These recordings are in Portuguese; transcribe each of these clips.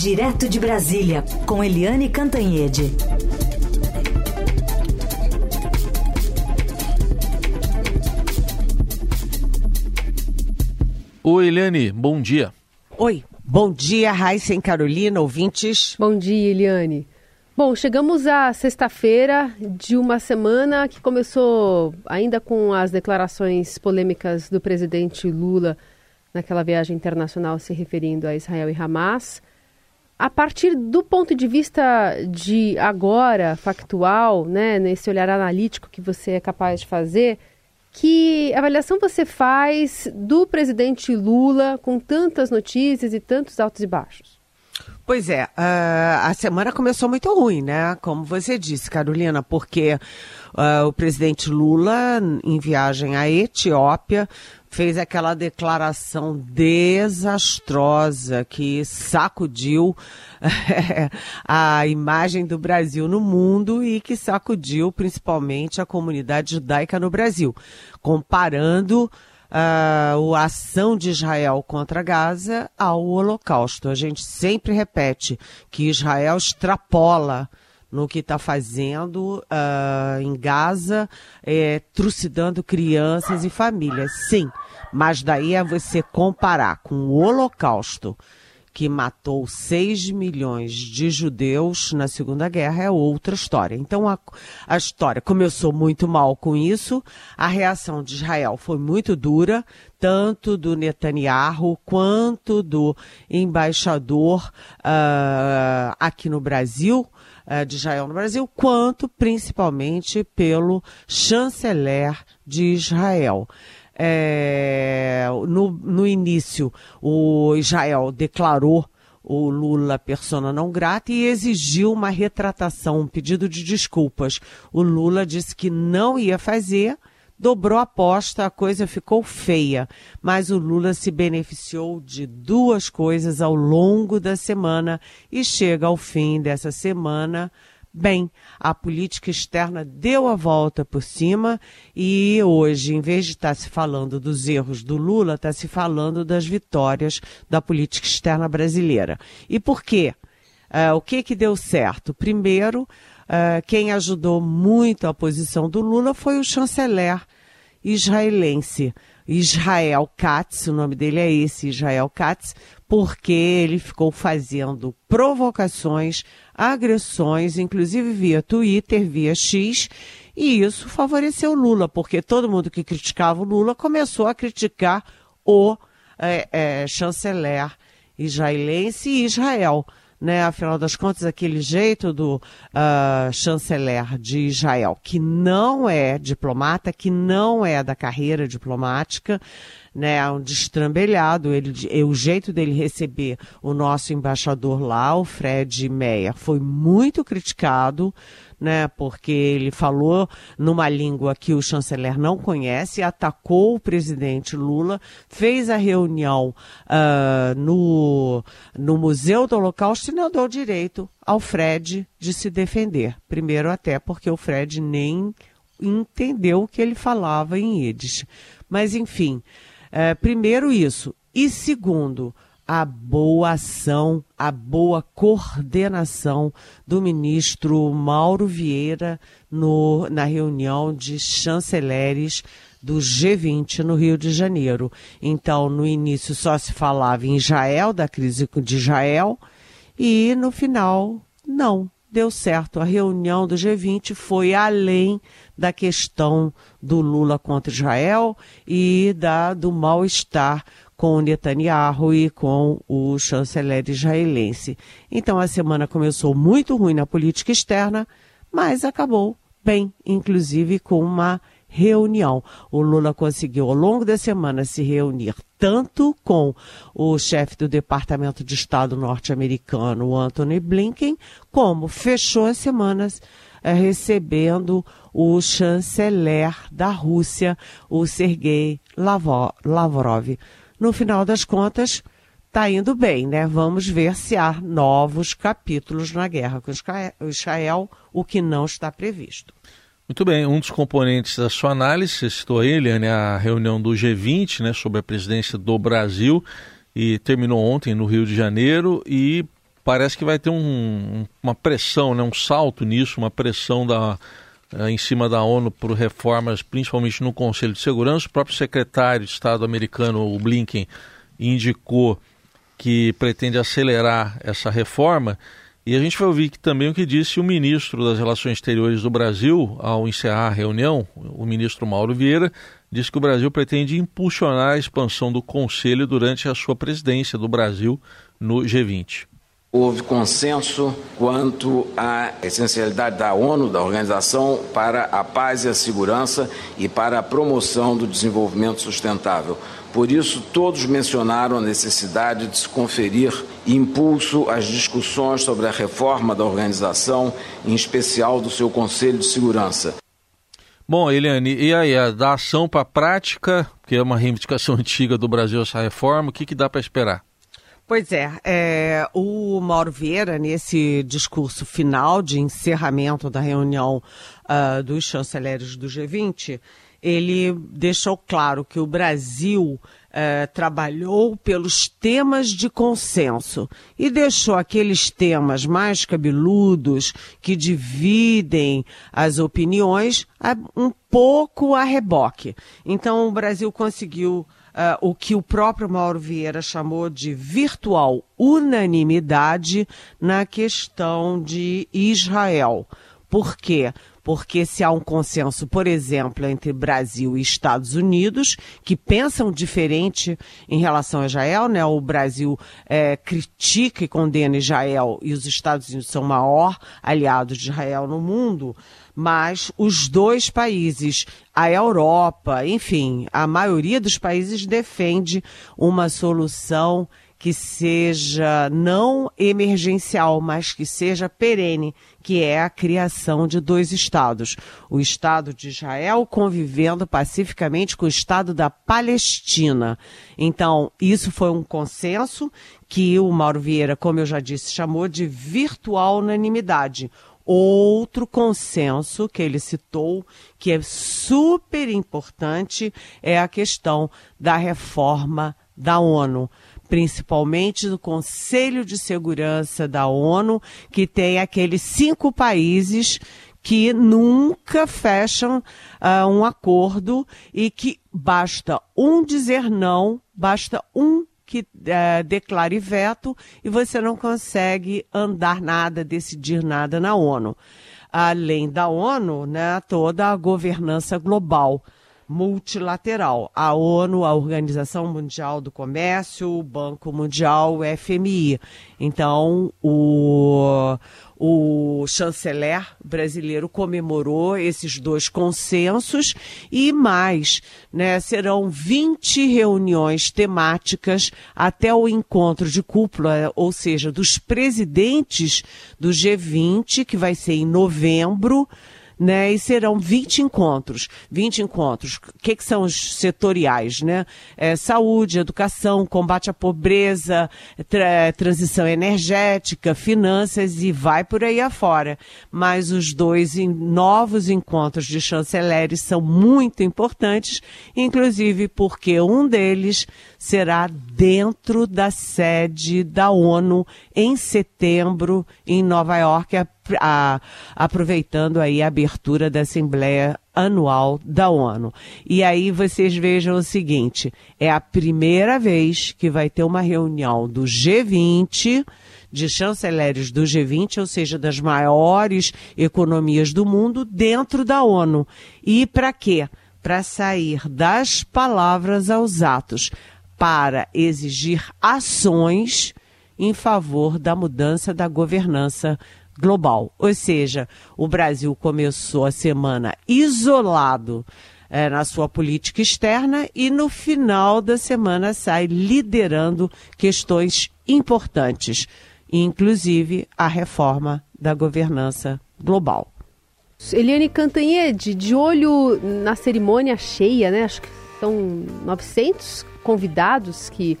Direto de Brasília, com Eliane Cantanhede. Oi, Eliane, bom dia. Oi, bom dia, Raíssa e Carolina, ouvintes. Bom dia, Eliane. Bom, chegamos à sexta-feira de uma semana que começou ainda com as declarações polêmicas do presidente Lula naquela viagem internacional se referindo a Israel e Hamas. A partir do ponto de vista de agora, factual, né, nesse olhar analítico que você é capaz de fazer, que avaliação você faz do presidente Lula com tantas notícias e tantos altos e baixos? Pois é, uh, a semana começou muito ruim, né? Como você disse, Carolina, porque uh, o presidente Lula, em viagem à Etiópia, fez aquela declaração desastrosa que sacudiu a imagem do Brasil no mundo e que sacudiu principalmente a comunidade judaica no Brasil, comparando uh, a ação de Israel contra Gaza ao Holocausto. A gente sempre repete que Israel extrapola no que está fazendo uh, em Gaza, é, trucidando crianças e famílias. Sim, mas daí é você comparar com o Holocausto, que matou 6 milhões de judeus na Segunda Guerra é outra história. Então a, a história começou muito mal com isso, a reação de Israel foi muito dura, tanto do Netanyahu quanto do embaixador uh, aqui no Brasil, uh, de Israel no Brasil, quanto principalmente pelo chanceler de Israel é, no, no início, o Israel declarou o Lula persona não grata e exigiu uma retratação, um pedido de desculpas. O Lula disse que não ia fazer, dobrou a aposta, a coisa ficou feia. Mas o Lula se beneficiou de duas coisas ao longo da semana e chega ao fim dessa semana bem. A política externa deu a volta por cima e hoje, em vez de estar se falando dos erros do Lula, está se falando das vitórias da política externa brasileira. E por quê? Uh, o que que deu certo? Primeiro, uh, quem ajudou muito a posição do Lula foi o chanceler israelense, Israel Katz, o nome dele é esse, Israel Katz, porque ele ficou fazendo provocações, agressões, inclusive via Twitter, via X, e isso favoreceu Lula, porque todo mundo que criticava o Lula começou a criticar o é, é, chanceler israelense e Israel né? Afinal das contas, aquele jeito do uh, chanceler de Israel, que não é diplomata, que não é da carreira diplomática, né? Um destrambelhado. Ele, o jeito dele receber o nosso embaixador lá, o Fred Meyer, foi muito criticado né? Porque ele falou numa língua que o chanceler não conhece, atacou o presidente Lula, fez a reunião uh, no, no Museu do Holocausto e não deu direito ao Fred de se defender. Primeiro, até porque o Fred nem entendeu o que ele falava em Yiddish. Mas, enfim, uh, primeiro isso. E segundo, a boa ação, a boa coordenação do ministro Mauro Vieira no, na reunião de chanceleres do G20 no Rio de Janeiro. Então, no início só se falava em Israel, da crise de Israel, e no final, não, deu certo. A reunião do G20 foi além da questão do Lula contra Israel e da, do mal-estar com Netanyahu e com o chanceler israelense. Então a semana começou muito ruim na política externa, mas acabou bem, inclusive com uma reunião. O Lula conseguiu ao longo da semana se reunir tanto com o chefe do Departamento de Estado norte-americano, Anthony Blinken, como fechou as semanas é, recebendo o chanceler da Rússia, o Sergei Lavrov no final das contas, está indo bem, né? Vamos ver se há novos capítulos na guerra com Israel, o que não está previsto. Muito bem, um dos componentes da sua análise, citou ele, né, a reunião do G20 né, sobre a presidência do Brasil, e terminou ontem no Rio de Janeiro, e parece que vai ter um, uma pressão, né, um salto nisso, uma pressão da, em cima da ONU por reformas, principalmente no Conselho de Segurança. O próprio secretário de Estado americano, o Blinken, indicou que pretende acelerar essa reforma. E a gente vai ouvir também o que disse o ministro das Relações Exteriores do Brasil ao encerrar a reunião, o ministro Mauro Vieira, disse que o Brasil pretende impulsionar a expansão do Conselho durante a sua presidência do Brasil no G20. Houve consenso quanto à essencialidade da ONU, da organização, para a paz e a segurança e para a promoção do desenvolvimento sustentável. Por isso, todos mencionaram a necessidade de se conferir impulso às discussões sobre a reforma da organização, em especial do seu Conselho de Segurança. Bom, Eliane, e aí, da ação para a prática, que é uma reivindicação antiga do Brasil essa reforma, o que, que dá para esperar? Pois é, é, o Mauro Vieira, nesse discurso final de encerramento da reunião uh, dos chanceleres do G20, ele deixou claro que o Brasil uh, trabalhou pelos temas de consenso e deixou aqueles temas mais cabeludos que dividem as opiniões um pouco a reboque. Então o Brasil conseguiu uh, o que o próprio Mauro Vieira chamou de virtual unanimidade na questão de Israel. Por quê? Porque se há um consenso, por exemplo, entre Brasil e Estados Unidos, que pensam diferente em relação a Israel, né? O Brasil é, critica e condena Israel e os Estados Unidos são o maior aliado de Israel no mundo mas os dois países, a Europa, enfim, a maioria dos países defende uma solução que seja não emergencial, mas que seja perene, que é a criação de dois estados. O Estado de Israel convivendo pacificamente com o Estado da Palestina. Então, isso foi um consenso que o Mauro Vieira, como eu já disse, chamou de virtual unanimidade. Outro consenso que ele citou, que é super importante, é a questão da reforma da ONU principalmente do Conselho de Segurança da ONU, que tem aqueles cinco países que nunca fecham uh, um acordo e que basta um dizer não, basta um que é, declare veto e você não consegue andar nada, decidir nada na ONU. Além da ONU, né, toda a governança global multilateral. A ONU, a Organização Mundial do Comércio, o Banco Mundial, o FMI. Então, o, o chanceler brasileiro comemorou esses dois consensos e mais, né, serão 20 reuniões temáticas até o encontro de cúpula, ou seja, dos presidentes do G20, que vai ser em novembro, né? E serão 20 encontros. 20 encontros. O que, que são os setoriais, né? É, saúde, educação, combate à pobreza, tra transição energética, finanças e vai por aí afora. Mas os dois novos encontros de chanceleres são muito importantes, inclusive porque um deles será dentro da sede da ONU em setembro, em Nova York, a, a, aproveitando aí a abertura da Assembleia Anual da ONU. E aí vocês vejam o seguinte: é a primeira vez que vai ter uma reunião do G20 de chanceleres do G20, ou seja, das maiores economias do mundo, dentro da ONU. E para quê? Para sair das palavras aos atos para exigir ações em favor da mudança da governança global. Ou seja, o Brasil começou a semana isolado é, na sua política externa e no final da semana sai liderando questões importantes, inclusive a reforma da governança global. Eliane Cantanhede, de olho na cerimônia cheia, né? Acho que são 900 convidados que,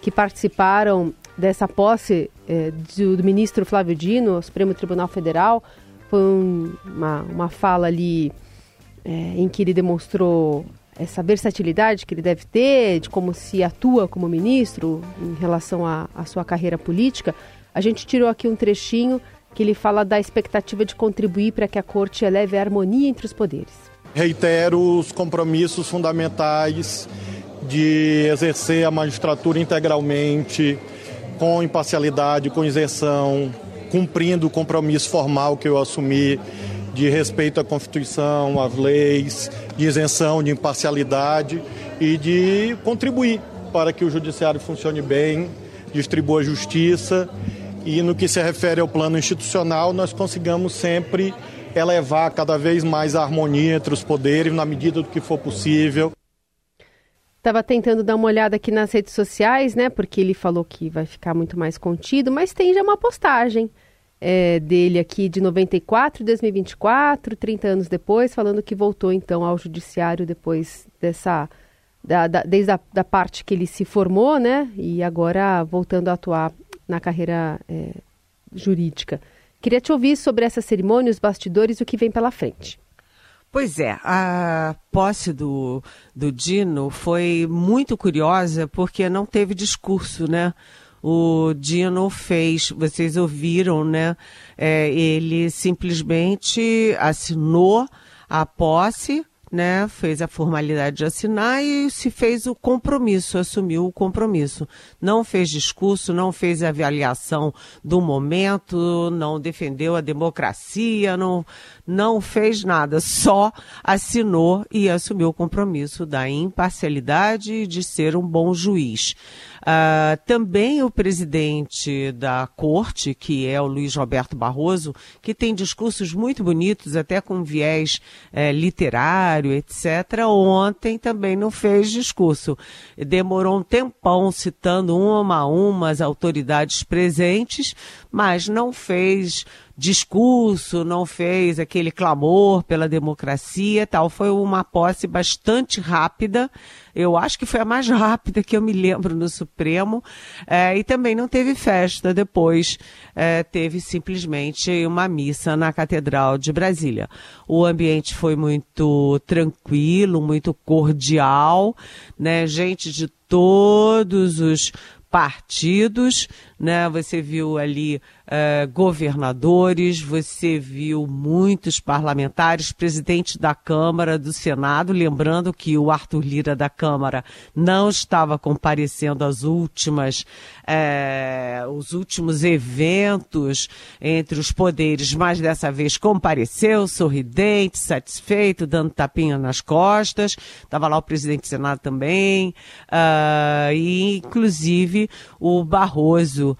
que participaram dessa posse é, do, do, ministro Flávio Dino ao Supremo Tribunal Federal. Foi um, uma, uma fala ali é, em que ele demonstrou essa versatilidade que ele deve ter, de como se atua como ministro em relação à sua carreira política, a gente tirou aqui um trechinho que ele fala da expectativa de contribuir para que a corte eleve a harmonia entre os poderes. Reitero os compromissos fundamentais de exercer a magistratura integralmente, com imparcialidade, com isenção, cumprindo o compromisso formal que eu assumi de respeito à Constituição, às leis, de isenção, de imparcialidade e de contribuir para que o judiciário funcione bem, distribua justiça e no que se refere ao plano institucional, nós consigamos sempre elevar cada vez mais a harmonia entre os poderes na medida do que for possível. Estava tentando dar uma olhada aqui nas redes sociais, né? Porque ele falou que vai ficar muito mais contido, mas tem já uma postagem é, dele aqui de 94, 2024, 30 anos depois, falando que voltou então ao judiciário depois dessa. Da, da, desde a da parte que ele se formou, né? E agora voltando a atuar na carreira é, jurídica. Queria te ouvir sobre essa cerimônia, os bastidores e o que vem pela frente. Pois é, a posse do, do Dino foi muito curiosa porque não teve discurso, né? o Dino fez, vocês ouviram, né? É, ele simplesmente assinou a posse, né? Fez a formalidade de assinar e se fez o compromisso, assumiu o compromisso. Não fez discurso, não fez avaliação do momento, não defendeu a democracia, não, não fez nada, só assinou e assumiu o compromisso da imparcialidade e de ser um bom juiz. Uh, também o presidente da corte, que é o Luiz Roberto Barroso, que tem discursos muito bonitos, até com viés eh, literário, etc., ontem também não fez discurso. Demorou um tempão citando uma a uma as autoridades presentes, mas não fez discurso, não fez aquele clamor pela democracia tal. Foi uma posse bastante rápida. Eu acho que foi a mais rápida que eu me lembro no Supremo. É, e também não teve festa depois. É, teve simplesmente uma missa na Catedral de Brasília. O ambiente foi muito tranquilo, muito cordial, né? Gente de todos os partidos, né? Você viu ali uh, governadores, você viu muitos parlamentares, presidente da Câmara, do Senado, lembrando que o Arthur Lira da Câmara não estava comparecendo às últimas, uh, os últimos eventos entre os poderes, mas dessa vez compareceu, sorridente, satisfeito, dando tapinha nas costas. Estava lá o presidente do Senado também, uh, e inclusive o Barroso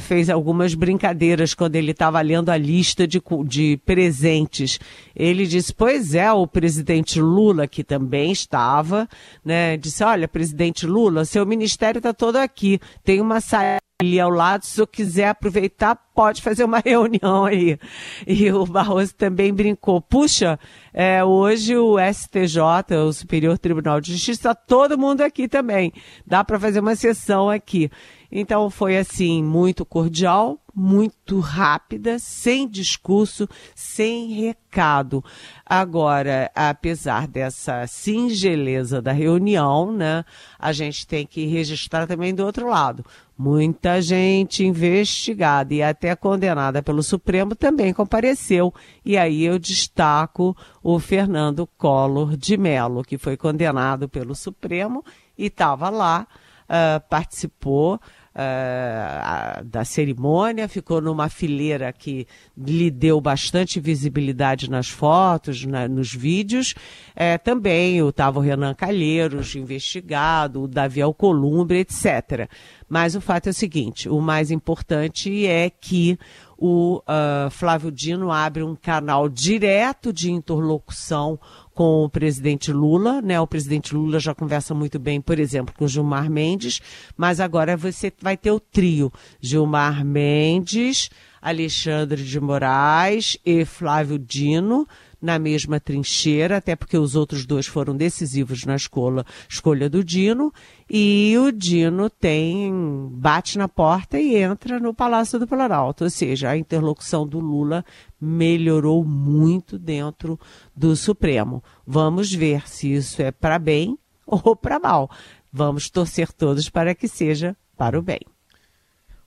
fez algumas brincadeiras quando ele estava lendo a lista de, de presentes. Ele disse: Pois é, o presidente Lula, que também estava, né, disse: Olha, presidente Lula, seu ministério está todo aqui. Tem uma saia ali ao lado, se eu quiser aproveitar, pode fazer uma reunião aí. E o Barroso também brincou, puxa, é, hoje o STJ, o Superior Tribunal de Justiça, todo mundo aqui também. Dá para fazer uma sessão aqui. Então foi assim, muito cordial, muito rápida, sem discurso, sem recado. Agora, apesar dessa singeleza da reunião, né, a gente tem que registrar também do outro lado. Muita gente investigada e até condenada pelo Supremo também compareceu. E aí eu destaco o Fernando Collor de Mello, que foi condenado pelo Supremo e estava lá, uh, participou uh, da cerimônia, ficou numa fileira que lhe deu bastante visibilidade nas fotos, na, nos vídeos. É, também o Renan Calheiros, investigado, o Davi Alcolumbre, etc. Mas o fato é o seguinte: o mais importante é que o uh, Flávio Dino abre um canal direto de interlocução com o presidente Lula, né? O presidente Lula já conversa muito bem, por exemplo, com Gilmar Mendes, mas agora você vai ter o trio Gilmar Mendes, Alexandre de Moraes e Flávio Dino na mesma trincheira, até porque os outros dois foram decisivos na escola, escolha do Dino, e o Dino tem bate na porta e entra no Palácio do Planalto, ou seja, a interlocução do Lula melhorou muito dentro do Supremo. Vamos ver se isso é para bem ou para mal. Vamos torcer todos para que seja para o bem.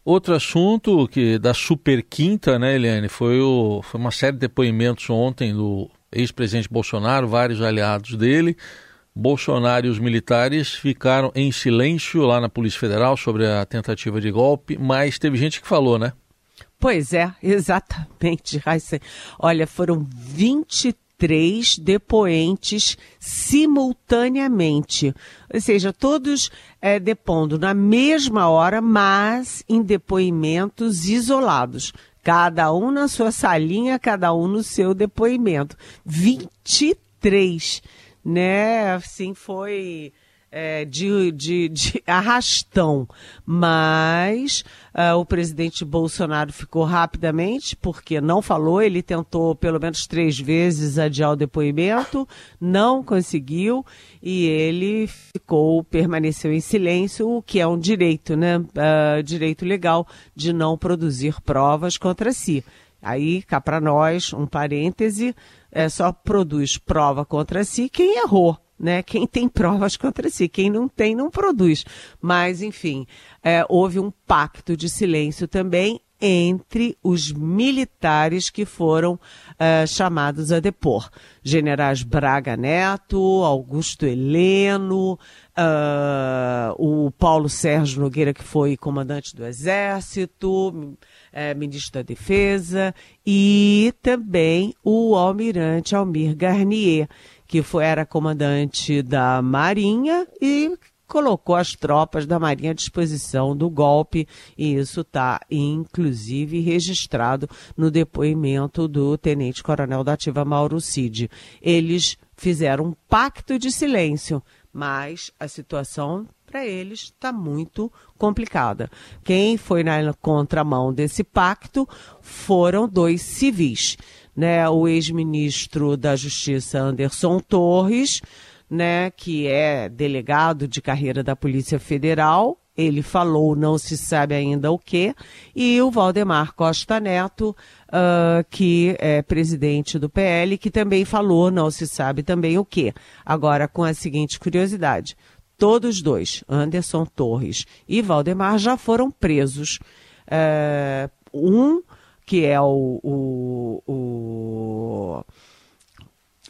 Outro assunto que da super quinta, né, Eliane, foi, o, foi uma série de depoimentos ontem do ex-presidente Bolsonaro, vários aliados dele. Bolsonaro e os militares ficaram em silêncio lá na Polícia Federal sobre a tentativa de golpe, mas teve gente que falou, né? Pois é, exatamente, Raíssa. Olha, foram 23 três depoentes simultaneamente. Ou seja, todos é, depondo na mesma hora, mas em depoimentos isolados. Cada um na sua salinha, cada um no seu depoimento. 23, né? Assim, foi é, de, de, de, arrastão, mas uh, o presidente Bolsonaro ficou rapidamente, porque não falou, ele tentou pelo menos três vezes adiar o depoimento, não conseguiu, e ele ficou, permaneceu em silêncio, o que é um direito, né? Uh, direito legal de não produzir provas contra si. Aí, cá para nós, um parêntese, é, só produz prova contra si quem errou né? Quem tem provas contra si, quem não tem, não produz. Mas, enfim, é, houve um pacto de silêncio também entre os militares que foram uh, chamados a depor. Generais Braga Neto, Augusto Heleno, uh, o Paulo Sérgio Nogueira, que foi comandante do Exército, uh, ministro da Defesa, e também o almirante Almir Garnier, que foi, era comandante da Marinha e colocou as tropas da Marinha à disposição do golpe, e isso está, inclusive, registrado no depoimento do tenente-coronel da Ativa Mauro Cid. Eles fizeram um pacto de silêncio, mas a situação para eles está muito complicada. Quem foi na contramão desse pacto foram dois civis né, o ex-ministro da Justiça Anderson Torres, né, que é delegado de carreira da Polícia Federal, ele falou, não se sabe ainda o que, e o Valdemar Costa Neto, uh, que é presidente do PL, que também falou, não se sabe também o que. Agora, com a seguinte curiosidade: todos dois, Anderson Torres e Valdemar, já foram presos. Uh, um que é o, o, o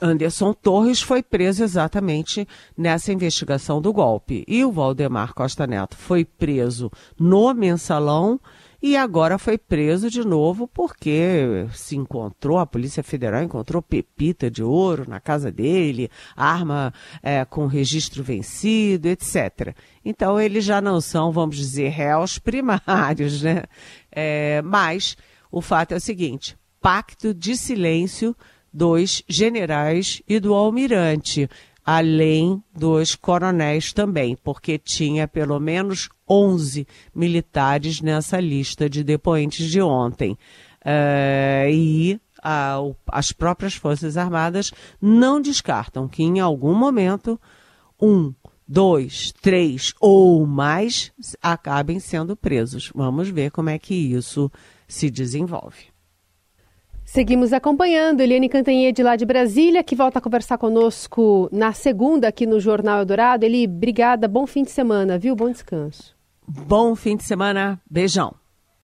Anderson Torres foi preso exatamente nessa investigação do golpe. E o Valdemar Costa Neto foi preso no mensalão e agora foi preso de novo porque se encontrou, a Polícia Federal encontrou pepita de ouro na casa dele, arma é, com registro vencido, etc. Então eles já não são, vamos dizer, réus primários, né? É, mas o fato é o seguinte: pacto de silêncio dos generais e do almirante, além dos coronéis também, porque tinha pelo menos 11 militares nessa lista de depoentes de ontem. Uh, e as próprias Forças Armadas não descartam que em algum momento um, dois, três ou mais acabem sendo presos. Vamos ver como é que isso se desenvolve. Seguimos acompanhando Eliane Cantanhede lá de Brasília, que volta a conversar conosco na segunda aqui no Jornal Eldorado. Eli, obrigada, bom fim de semana, viu? Bom descanso. Bom fim de semana, beijão.